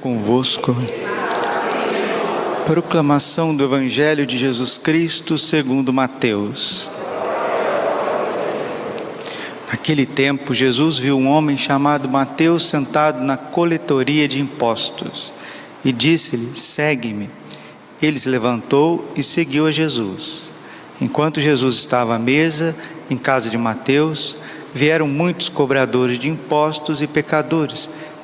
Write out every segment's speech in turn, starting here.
Convosco. Proclamação do Evangelho de Jesus Cristo segundo Mateus. Naquele tempo, Jesus viu um homem chamado Mateus sentado na coletoria de impostos e disse-lhe: Segue-me. Ele se levantou e seguiu a Jesus. Enquanto Jesus estava à mesa, em casa de Mateus, vieram muitos cobradores de impostos e pecadores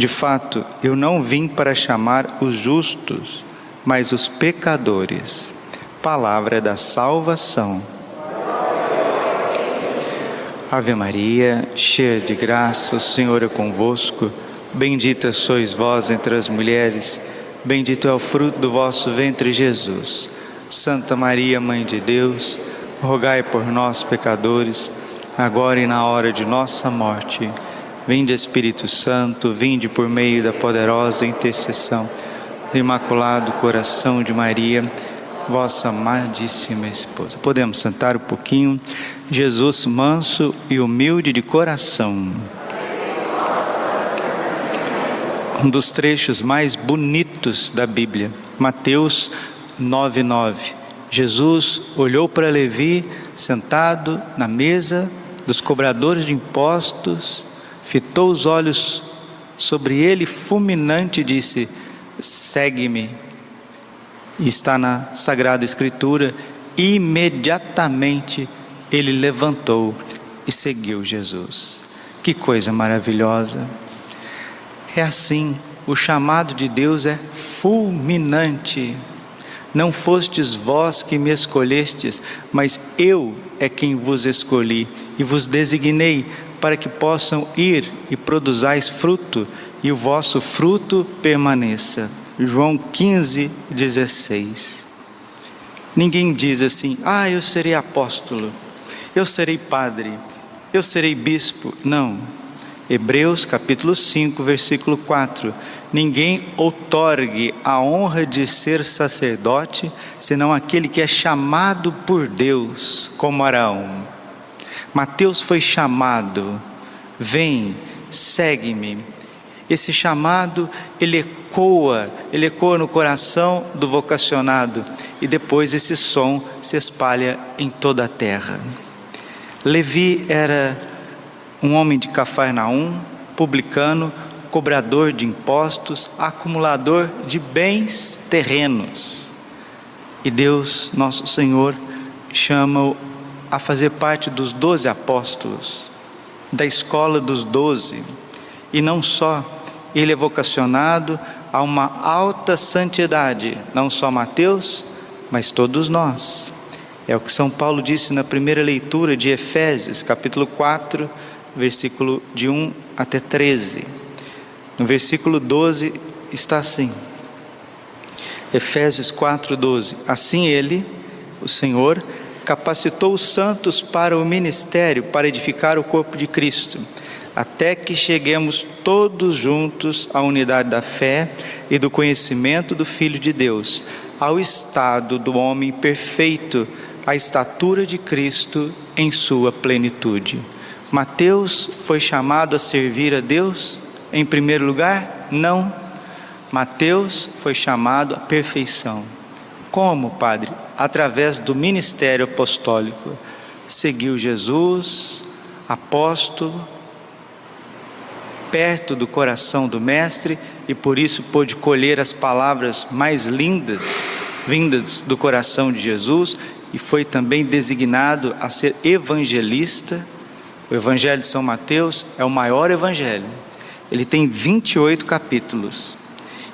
de fato, eu não vim para chamar os justos, mas os pecadores. Palavra da salvação. Ave Maria, cheia de graça, o Senhor é convosco. Bendita sois vós entre as mulheres, bendito é o fruto do vosso ventre, Jesus. Santa Maria, Mãe de Deus, rogai por nós, pecadores, agora e na hora de nossa morte. Vinde Espírito Santo, vinde por meio da poderosa intercessão do Imaculado Coração de Maria, vossa amadíssima esposa. Podemos sentar um pouquinho. Jesus manso e humilde de coração. Um dos trechos mais bonitos da Bíblia, Mateus 9:9. Jesus olhou para Levi sentado na mesa dos cobradores de impostos fitou os olhos sobre ele, fulminante, disse: Segue-me. E está na Sagrada Escritura, imediatamente ele levantou e seguiu Jesus. Que coisa maravilhosa! É assim, o chamado de Deus é fulminante. Não fostes vós que me escolhestes, mas eu é quem vos escolhi e vos designei para que possam ir e produzais fruto, e o vosso fruto permaneça. João 15, 16. Ninguém diz assim, ah, eu serei apóstolo, eu serei padre, eu serei bispo. Não. Hebreus capítulo 5, versículo 4. Ninguém outorgue a honra de ser sacerdote, senão aquele que é chamado por Deus, como Araão. Mateus foi chamado, vem, segue-me. Esse chamado, ele ecoa, ele ecoa no coração do vocacionado e depois esse som se espalha em toda a terra. Levi era um homem de Cafarnaum, publicano, cobrador de impostos, acumulador de bens terrenos. E Deus, nosso Senhor, chama-o a fazer parte dos doze apóstolos, da escola dos doze, e não só, ele é vocacionado a uma alta santidade, não só Mateus, mas todos nós. É o que São Paulo disse na primeira leitura de Efésios, capítulo 4, versículo de 1 até 13. No versículo 12 está assim: Efésios 4, 12. Assim ele, o Senhor, capacitou os santos para o ministério, para edificar o corpo de Cristo, até que cheguemos todos juntos à unidade da fé e do conhecimento do Filho de Deus, ao estado do homem perfeito, à estatura de Cristo em sua plenitude. Mateus foi chamado a servir a Deus em primeiro lugar? Não. Mateus foi chamado à perfeição. Como, Padre? Através do ministério apostólico. Seguiu Jesus, apóstolo, perto do coração do Mestre e por isso pôde colher as palavras mais lindas vindas do coração de Jesus e foi também designado a ser evangelista. O Evangelho de São Mateus é o maior evangelho. Ele tem 28 capítulos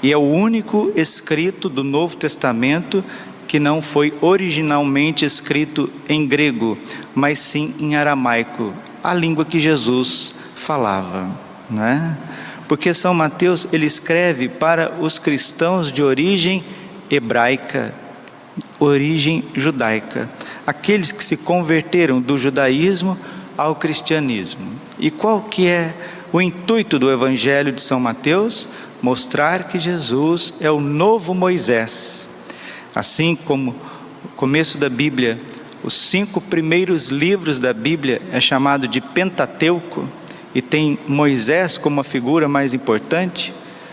e é o único escrito do Novo Testamento que não foi originalmente escrito em grego, mas sim em aramaico, a língua que Jesus falava, não é? porque São Mateus ele escreve para os cristãos de origem hebraica, origem judaica, aqueles que se converteram do judaísmo ao cristianismo. E qual que é o intuito do evangelho de São Mateus? Mostrar que Jesus é o novo Moisés. Assim como o começo da Bíblia, os cinco primeiros livros da Bíblia é chamado de Pentateuco e tem Moisés como a figura mais importante,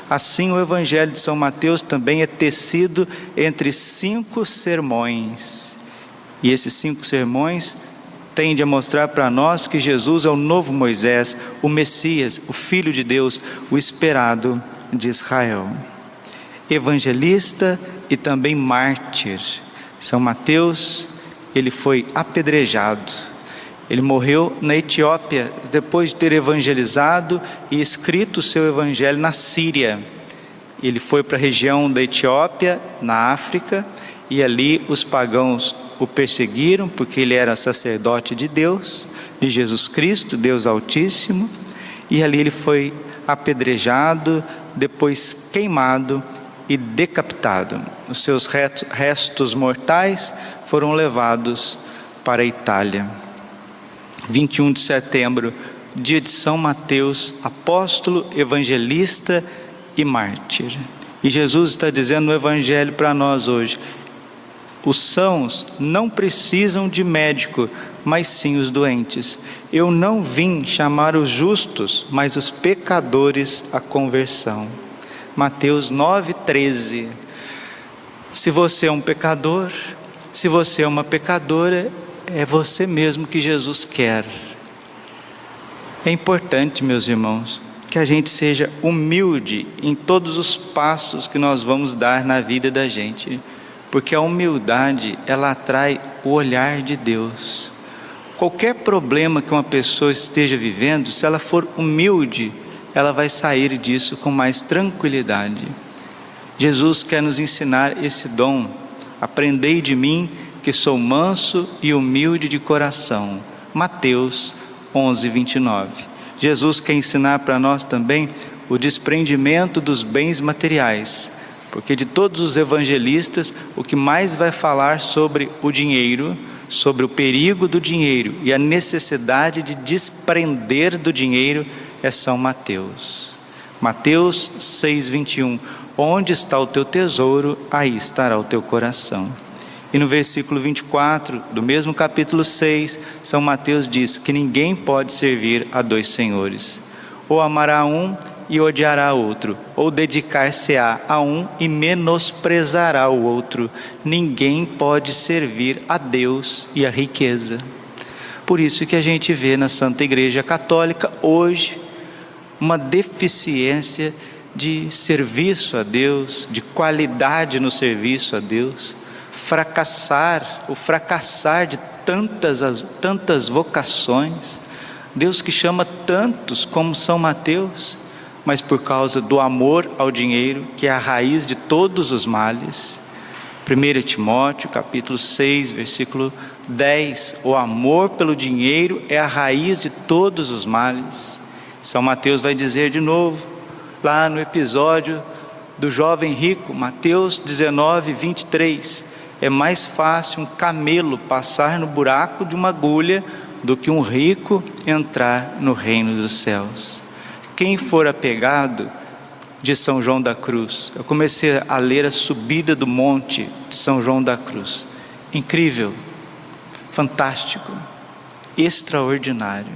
assim o Evangelho de São Mateus também é tecido entre cinco sermões. E esses cinco sermões tendem a mostrar para nós que Jesus é o novo Moisés, o Messias, o Filho de Deus, o esperado de Israel. Evangelista e também mártir. São Mateus, ele foi apedrejado ele morreu na Etiópia, depois de ter evangelizado e escrito o seu evangelho na Síria. Ele foi para a região da Etiópia, na África, e ali os pagãos o perseguiram, porque ele era sacerdote de Deus, de Jesus Cristo, Deus Altíssimo, e ali ele foi apedrejado, depois queimado e decapitado. Os seus restos mortais foram levados para a Itália. 21 de setembro, dia de São Mateus, apóstolo, evangelista e mártir. E Jesus está dizendo no Evangelho para nós hoje: os sãos não precisam de médico, mas sim os doentes. Eu não vim chamar os justos, mas os pecadores à conversão. Mateus 9,13. Se você é um pecador, se você é uma pecadora, é você mesmo que Jesus quer. É importante, meus irmãos, que a gente seja humilde em todos os passos que nós vamos dar na vida da gente, porque a humildade, ela atrai o olhar de Deus. Qualquer problema que uma pessoa esteja vivendo, se ela for humilde, ela vai sair disso com mais tranquilidade. Jesus quer nos ensinar esse dom. Aprendei de mim, que sou manso e humilde de coração. Mateus 11, 29. Jesus quer ensinar para nós também o desprendimento dos bens materiais, porque de todos os evangelistas, o que mais vai falar sobre o dinheiro, sobre o perigo do dinheiro e a necessidade de desprender do dinheiro é São Mateus. Mateus 6:21 Onde está o teu tesouro, aí estará o teu coração. E no versículo 24 do mesmo capítulo 6, São Mateus diz que ninguém pode servir a dois senhores. Ou amará um e odiará outro, ou dedicar-se-á a um e menosprezará o outro. Ninguém pode servir a Deus e a riqueza. Por isso que a gente vê na Santa Igreja Católica hoje uma deficiência de serviço a Deus, de qualidade no serviço a Deus fracassar, o fracassar de tantas, tantas vocações. Deus que chama tantos como São Mateus, mas por causa do amor ao dinheiro, que é a raiz de todos os males. 1 Timóteo, capítulo 6, versículo 10. O amor pelo dinheiro é a raiz de todos os males. São Mateus vai dizer de novo, lá no episódio do jovem rico, Mateus 19, 23 é mais fácil um camelo passar no buraco de uma agulha do que um rico entrar no reino dos céus. Quem for apegado de São João da Cruz, eu comecei a ler a subida do monte de São João da Cruz. Incrível, fantástico, extraordinário.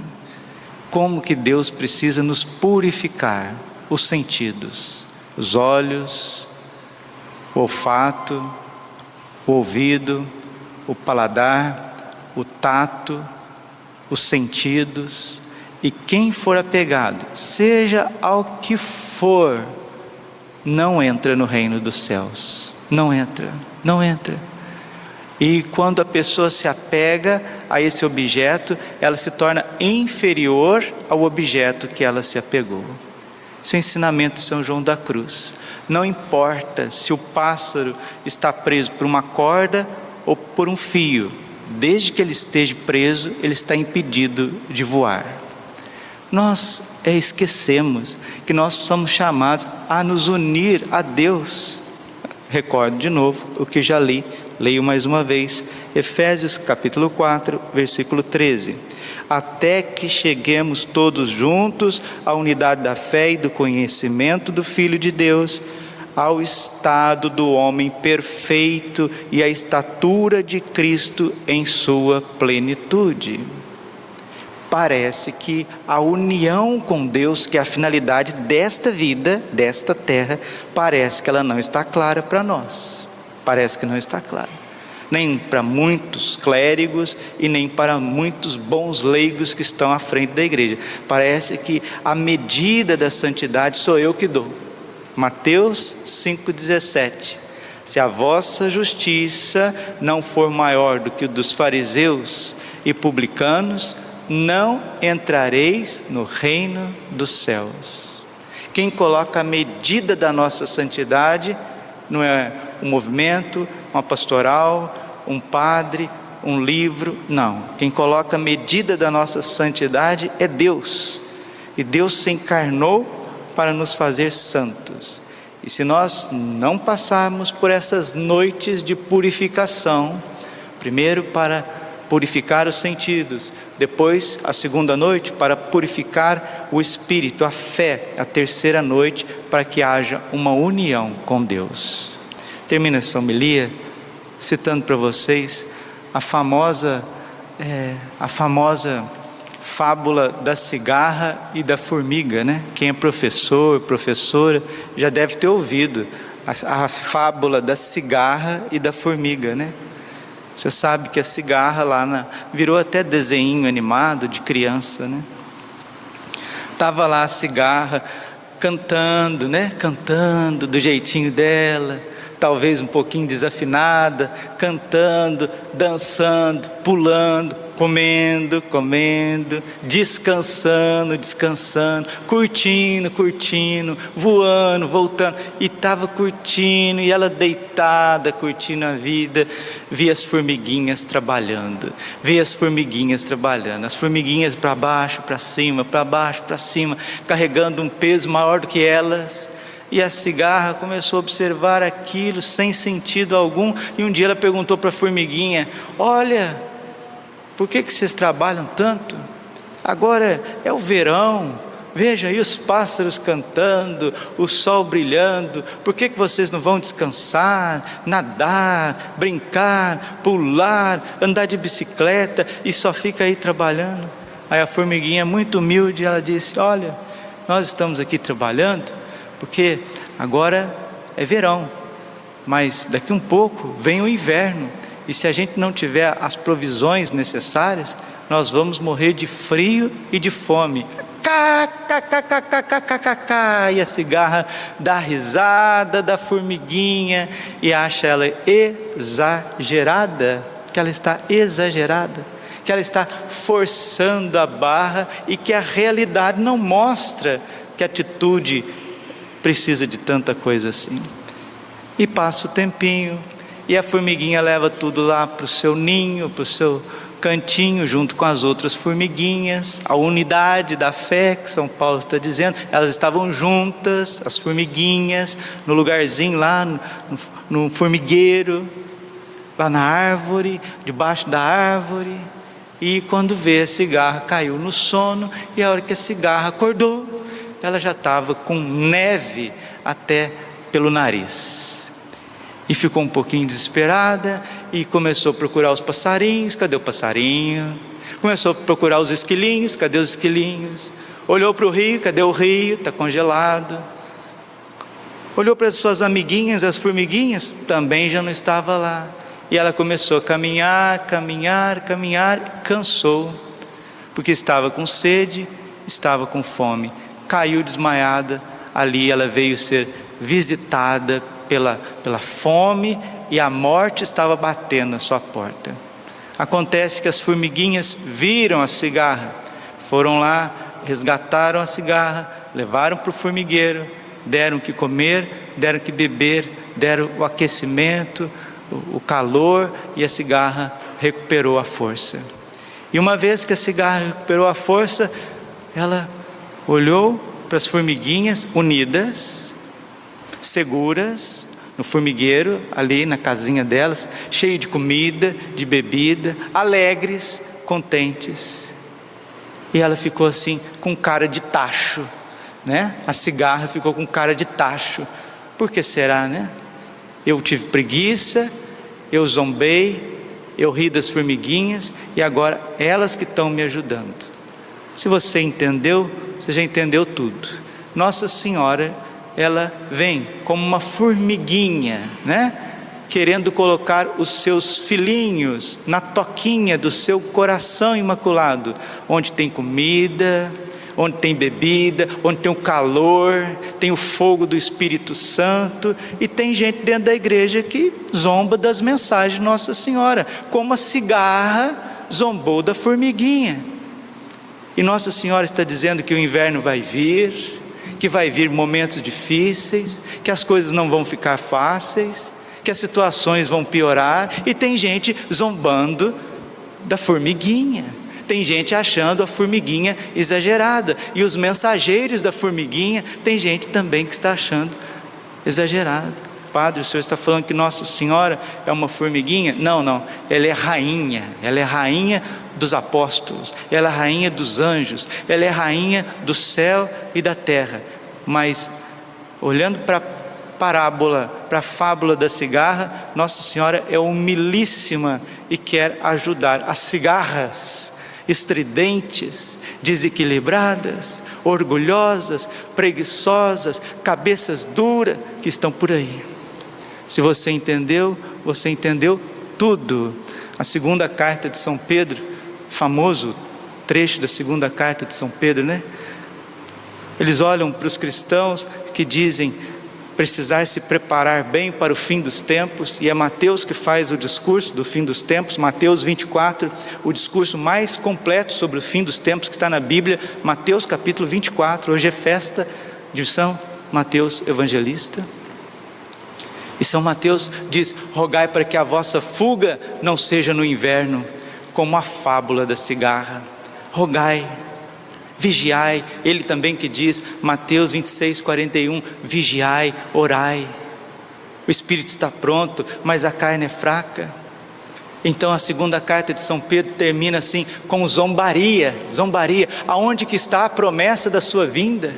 Como que Deus precisa nos purificar os sentidos, os olhos, o olfato, o ouvido, o paladar, o tato, os sentidos, e quem for apegado, seja ao que for, não entra no reino dos céus. Não entra, não entra. E quando a pessoa se apega a esse objeto, ela se torna inferior ao objeto que ela se apegou. Esse é o ensinamento de São João da Cruz. Não importa se o pássaro está preso por uma corda ou por um fio, desde que ele esteja preso, ele está impedido de voar. Nós é, esquecemos que nós somos chamados a nos unir a Deus. Recordo de novo o que já li, leio mais uma vez, Efésios capítulo 4, versículo 13. Até que cheguemos todos juntos à unidade da fé e do conhecimento do Filho de Deus, ao estado do homem perfeito e à estatura de Cristo em sua plenitude parece que a união com Deus, que é a finalidade desta vida, desta terra, parece que ela não está clara para nós. Parece que não está clara. Nem para muitos clérigos e nem para muitos bons leigos que estão à frente da igreja. Parece que a medida da santidade sou eu que dou. Mateus 5,17. Se a vossa justiça não for maior do que o dos fariseus e publicanos, não entrareis no reino dos céus. Quem coloca a medida da nossa santidade não é um movimento, uma pastoral, um padre, um livro, não. Quem coloca a medida da nossa santidade é Deus. E Deus se encarnou para nos fazer santos. E se nós não passarmos por essas noites de purificação, primeiro para purificar os sentidos. Depois, a segunda noite, para purificar o espírito, a fé. A terceira noite, para que haja uma união com Deus. Termino essa homilia citando para vocês a famosa, é, a famosa fábula da cigarra e da formiga, né? Quem é professor, professora, já deve ter ouvido a, a fábula da cigarra e da formiga, né? Você sabe que a cigarra lá na, virou até desenho animado de criança, né? Tava lá a cigarra cantando, né? Cantando do jeitinho dela, talvez um pouquinho desafinada, cantando, dançando, pulando, comendo, comendo, descansando, descansando, curtindo, curtindo, voando, voltando, e estava curtindo, e ela deitada, curtindo a vida, via as formiguinhas trabalhando, via as formiguinhas trabalhando, as formiguinhas para baixo, para cima, para baixo, para cima, carregando um peso maior do que elas. E a cigarra começou a observar aquilo sem sentido algum. E um dia ela perguntou para a formiguinha: Olha, por que, que vocês trabalham tanto? Agora é o verão, veja aí os pássaros cantando, o sol brilhando, por que, que vocês não vão descansar, nadar, brincar, pular, andar de bicicleta e só fica aí trabalhando? Aí a formiguinha, muito humilde, ela disse: Olha, nós estamos aqui trabalhando porque agora é verão, mas daqui um pouco vem o inverno e se a gente não tiver as provisões necessárias, nós vamos morrer de frio e de fome. E a cigarra dá risada da formiguinha e acha ela exagerada, que ela está exagerada, que ela está forçando a barra e que a realidade não mostra que a atitude precisa de tanta coisa assim. E passa o tempinho, e a formiguinha leva tudo lá para o seu ninho, para o seu cantinho, junto com as outras formiguinhas, a unidade da fé que São Paulo está dizendo, elas estavam juntas, as formiguinhas, no lugarzinho lá, no, no formigueiro, lá na árvore, debaixo da árvore. E quando vê a cigarra, caiu no sono, e a hora que a cigarra acordou, ela já estava com neve até pelo nariz e ficou um pouquinho desesperada e começou a procurar os passarinhos, cadê o passarinho? Começou a procurar os esquilinhos, cadê os esquilinhos? Olhou para o rio, cadê o rio? Está congelado. Olhou para as suas amiguinhas, as formiguinhas, também já não estava lá. E ela começou a caminhar, caminhar, caminhar, cansou, porque estava com sede, estava com fome. Caiu desmaiada, ali ela veio ser visitada pela, pela fome e a morte estava batendo na sua porta. Acontece que as formiguinhas viram a cigarra, foram lá, resgataram a cigarra, levaram para o formigueiro, deram o que comer, deram o que beber, deram o aquecimento, o calor e a cigarra recuperou a força. E uma vez que a cigarra recuperou a força, ela olhou para as formiguinhas unidas, seguras, no formigueiro, ali na casinha delas, cheio de comida, de bebida, alegres, contentes. E ela ficou assim, com cara de tacho, né? A cigarra ficou com cara de tacho. Por que será, né? Eu tive preguiça, eu zombei, eu ri das formiguinhas e agora elas que estão me ajudando. Se você entendeu, você já entendeu tudo. Nossa Senhora ela vem como uma formiguinha, né? Querendo colocar os seus filhinhos na toquinha do seu coração imaculado, onde tem comida, onde tem bebida, onde tem o calor, tem o fogo do Espírito Santo, e tem gente dentro da igreja que zomba das mensagens de Nossa Senhora, como a cigarra zombou da formiguinha. E Nossa Senhora está dizendo que o inverno vai vir, que vai vir momentos difíceis, que as coisas não vão ficar fáceis, que as situações vão piorar, e tem gente zombando da formiguinha. Tem gente achando a formiguinha exagerada, e os mensageiros da formiguinha, tem gente também que está achando exagerado. Padre, o senhor está falando que Nossa Senhora é uma formiguinha? Não, não, ela é rainha, ela é rainha dos apóstolos, ela é rainha dos anjos, ela é rainha do céu e da terra. Mas, olhando para a parábola, para a fábula da cigarra, Nossa Senhora é humilíssima e quer ajudar as cigarras estridentes, desequilibradas, orgulhosas, preguiçosas, cabeças duras que estão por aí. Se você entendeu, você entendeu tudo. A segunda carta de São Pedro famoso trecho da segunda carta de São Pedro, né? Eles olham para os cristãos que dizem precisar se preparar bem para o fim dos tempos, e é Mateus que faz o discurso do fim dos tempos, Mateus 24, o discurso mais completo sobre o fim dos tempos que está na Bíblia, Mateus capítulo 24. Hoje é festa de São Mateus Evangelista. E São Mateus diz: rogai para que a vossa fuga não seja no inverno como a fábula da cigarra. Rogai, vigiai, ele também que diz, Mateus 26, 41, vigiai, orai. O espírito está pronto, mas a carne é fraca. Então a segunda carta de São Pedro termina assim, com zombaria, zombaria. Aonde que está a promessa da sua vinda?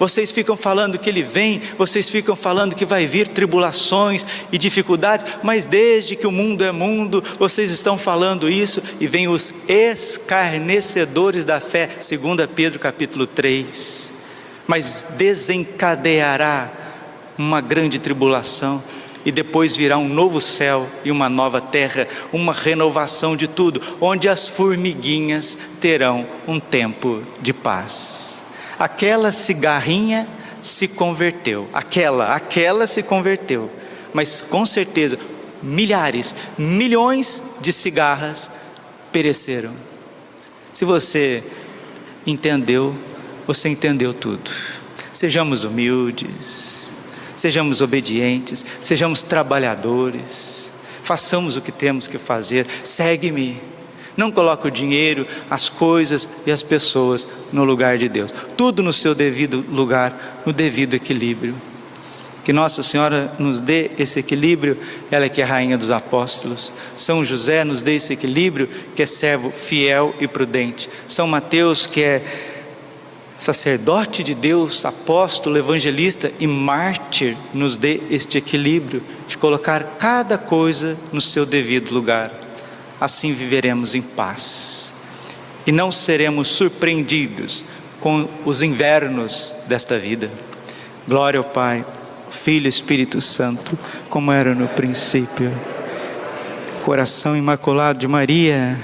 Vocês ficam falando que ele vem, vocês ficam falando que vai vir tribulações e dificuldades, mas desde que o mundo é mundo, vocês estão falando isso e vem os escarnecedores da fé, segundo Pedro capítulo 3. Mas desencadeará uma grande tribulação e depois virá um novo céu e uma nova terra, uma renovação de tudo, onde as formiguinhas terão um tempo de paz aquela cigarrinha se converteu, aquela, aquela se converteu, mas com certeza milhares, milhões de cigarras pereceram. Se você entendeu, você entendeu tudo. Sejamos humildes, sejamos obedientes, sejamos trabalhadores, façamos o que temos que fazer. Segue-me não coloque o dinheiro, as coisas e as pessoas no lugar de Deus. Tudo no seu devido lugar, no devido equilíbrio. Que Nossa Senhora nos dê esse equilíbrio, ela é que é rainha dos apóstolos. São José nos dê esse equilíbrio, que é servo fiel e prudente. São Mateus, que é sacerdote de Deus, apóstolo, evangelista e mártir, nos dê este equilíbrio de colocar cada coisa no seu devido lugar assim viveremos em paz e não seremos surpreendidos com os invernos desta vida. Glória ao Pai, Filho e Espírito Santo, como era no princípio. Coração imaculado de Maria.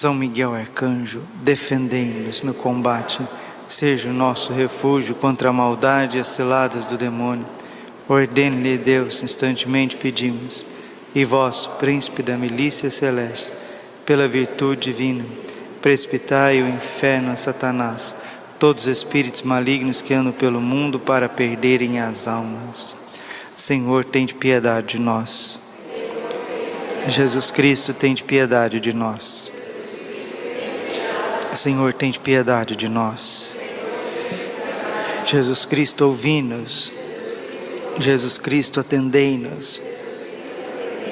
São Miguel Arcanjo, defendei-nos no combate, seja o nosso refúgio contra a maldade e as ciladas do demônio. Ordene-lhe Deus, instantemente pedimos e vós, príncipe da milícia celeste, pela virtude divina, precipitai o inferno a Satanás, todos os espíritos malignos que andam pelo mundo para perderem as almas. Senhor, tem de piedade de nós. Jesus Cristo, tem de piedade de nós. Senhor, tem piedade de nós. Jesus Cristo, ouvi-nos. Jesus Cristo, atendei-nos.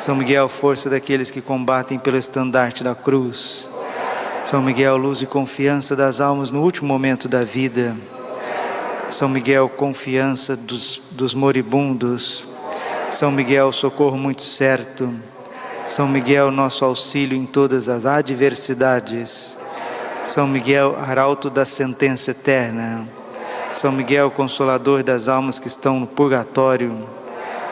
São Miguel, força daqueles que combatem pelo estandarte da cruz. São Miguel, luz e confiança das almas no último momento da vida. São Miguel, confiança dos, dos moribundos. São Miguel, socorro muito certo. São Miguel, nosso auxílio em todas as adversidades. São Miguel, arauto da sentença eterna. São Miguel, consolador das almas que estão no purgatório.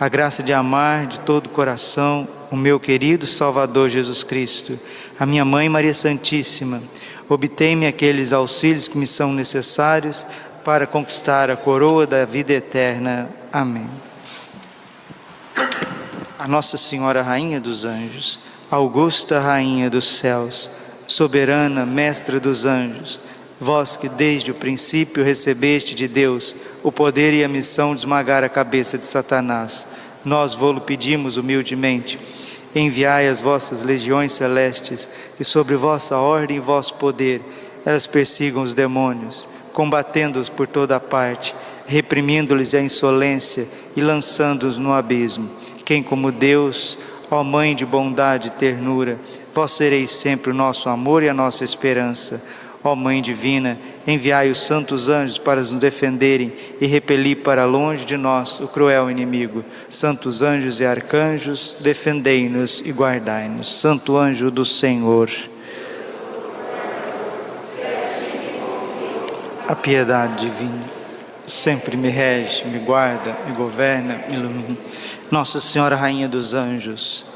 a graça de amar de todo o coração o meu querido Salvador Jesus Cristo, a minha Mãe Maria Santíssima. Obtei-me aqueles auxílios que me são necessários para conquistar a coroa da vida eterna. Amém. A Nossa Senhora Rainha dos Anjos, Augusta Rainha dos Céus, soberana Mestra dos Anjos, vós que desde o princípio recebeste de Deus o poder e a missão de esmagar a cabeça de Satanás, nós vô-lo pedimos humildemente. Enviai as vossas legiões celestes, que sobre vossa ordem e vosso poder elas persigam os demônios combatendo-os por toda parte, reprimindo-lhes a insolência e lançando-os no abismo. Quem como Deus, ó Mãe de bondade e ternura, vós sereis sempre o nosso amor e a nossa esperança. Ó Mãe divina, enviai os santos anjos para nos defenderem e repelir para longe de nós o cruel inimigo. Santos anjos e arcanjos, defendei-nos e guardai-nos. Santo anjo do Senhor. A piedade divina sempre me rege, me guarda, me governa, me ilumina. Nossa Senhora, Rainha dos Anjos,